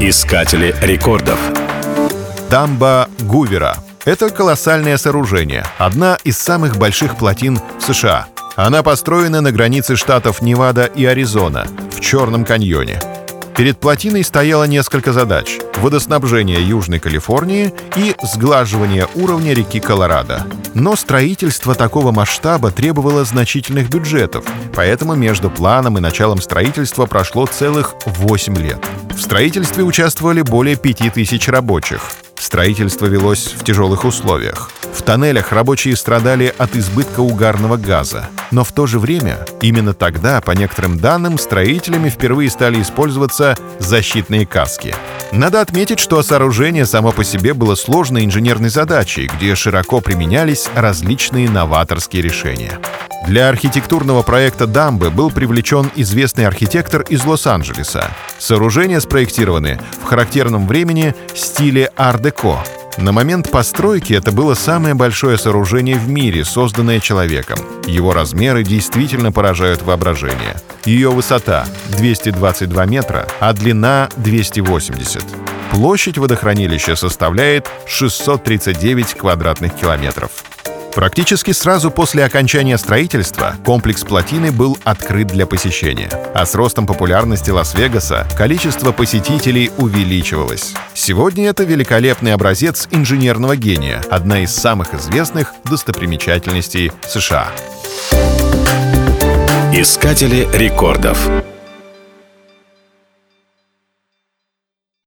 Искатели рекордов. Дамба Гувера. Это колоссальное сооружение, одна из самых больших плотин в США. Она построена на границе штатов Невада и Аризона, в Черном каньоне. Перед плотиной стояло несколько задач — водоснабжение Южной Калифорнии и сглаживание уровня реки Колорадо. Но строительство такого масштаба требовало значительных бюджетов, поэтому между планом и началом строительства прошло целых 8 лет. В строительстве участвовали более 5000 рабочих. Строительство велось в тяжелых условиях. В тоннелях рабочие страдали от избытка угарного газа. Но в то же время, именно тогда, по некоторым данным, строителями впервые стали использоваться защитные каски. Надо отметить, что сооружение само по себе было сложной инженерной задачей, где широко применялись различные новаторские решения. Для архитектурного проекта дамбы был привлечен известный архитектор из Лос-Анджелеса. Сооружения спроектированы в характерном времени стиле ар-деко. На момент постройки это было самое большое сооружение в мире, созданное человеком. Его размеры действительно поражают воображение. Ее высота — 222 метра, а длина — 280. Площадь водохранилища составляет 639 квадратных километров. Практически сразу после окончания строительства комплекс плотины был открыт для посещения. А с ростом популярности Лас-Вегаса количество посетителей увеличивалось. Сегодня это великолепный образец инженерного гения, одна из самых известных достопримечательностей США. Искатели рекордов.